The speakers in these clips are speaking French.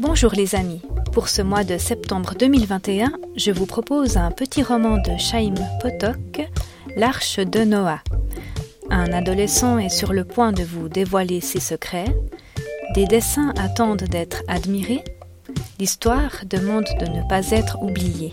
Bonjour les amis. Pour ce mois de septembre 2021, je vous propose un petit roman de Chaim Potok, L'Arche de Noah. Un adolescent est sur le point de vous dévoiler ses secrets. Des dessins attendent d'être admirés. L'histoire demande de ne pas être oubliée.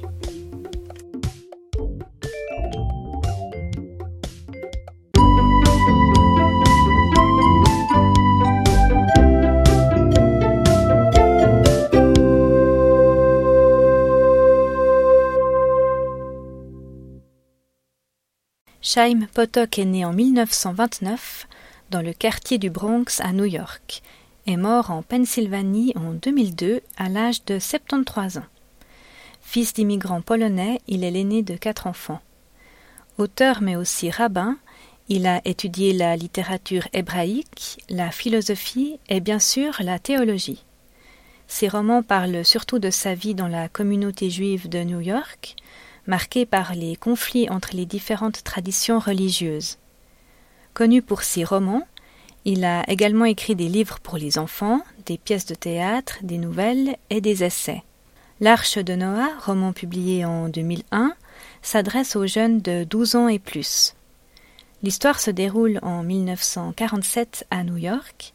Chaim Potok est né en 1929 dans le quartier du Bronx à New York et mort en Pennsylvanie en 2002 à l'âge de 73 ans. Fils d'immigrants polonais, il est l'aîné de quatre enfants. Auteur mais aussi rabbin, il a étudié la littérature hébraïque, la philosophie et bien sûr la théologie. Ses romans parlent surtout de sa vie dans la communauté juive de New York, marqué par les conflits entre les différentes traditions religieuses. Connu pour ses romans, il a également écrit des livres pour les enfants, des pièces de théâtre, des nouvelles et des essais. L'Arche de Noah, roman publié en 2001, s'adresse aux jeunes de 12 ans et plus. L'histoire se déroule en 1947 à New York.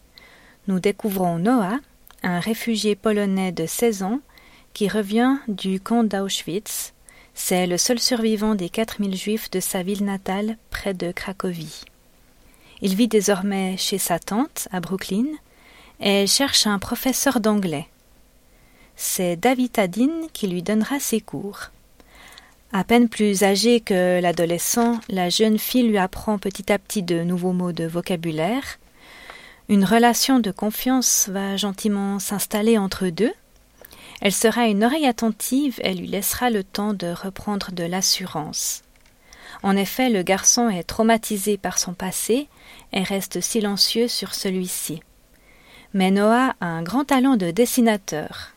Nous découvrons Noah, un réfugié polonais de 16 ans qui revient du camp d'Auschwitz c'est le seul survivant des 4000 juifs de sa ville natale près de Cracovie. Il vit désormais chez sa tante à Brooklyn et cherche un professeur d'anglais. C'est David Adin qui lui donnera ses cours. À peine plus âgée que l'adolescent, la jeune fille lui apprend petit à petit de nouveaux mots de vocabulaire. Une relation de confiance va gentiment s'installer entre eux deux, elle sera une oreille attentive et lui laissera le temps de reprendre de l'assurance. En effet, le garçon est traumatisé par son passé et reste silencieux sur celui-ci. Mais Noah a un grand talent de dessinateur,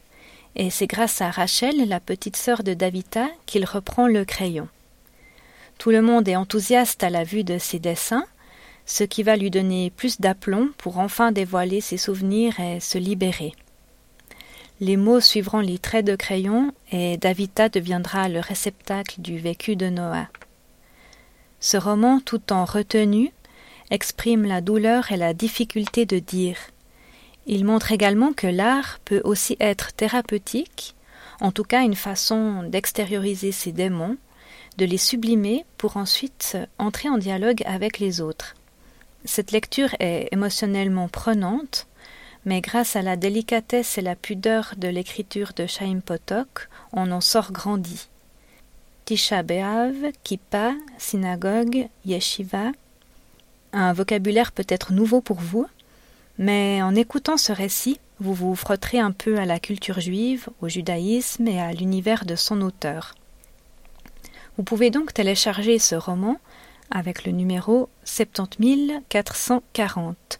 et c'est grâce à Rachel, la petite sœur de Davita, qu'il reprend le crayon. Tout le monde est enthousiaste à la vue de ses dessins, ce qui va lui donner plus d'aplomb pour enfin dévoiler ses souvenirs et se libérer. Les mots suivront les traits de crayon et Davita deviendra le réceptacle du vécu de Noah. Ce roman, tout en retenue, exprime la douleur et la difficulté de dire. Il montre également que l'art peut aussi être thérapeutique, en tout cas une façon d'extérioriser ses démons, de les sublimer pour ensuite entrer en dialogue avec les autres. Cette lecture est émotionnellement prenante, mais grâce à la délicatesse et la pudeur de l'écriture de Chaim Potok, on en sort grandi. Tisha B'Av, Kippa, synagogue, yeshiva. Un vocabulaire peut-être nouveau pour vous, mais en écoutant ce récit, vous vous frotterez un peu à la culture juive, au judaïsme et à l'univers de son auteur. Vous pouvez donc télécharger ce roman avec le numéro 70440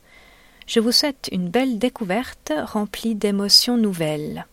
je vous souhaite une belle découverte remplie d'émotions nouvelles.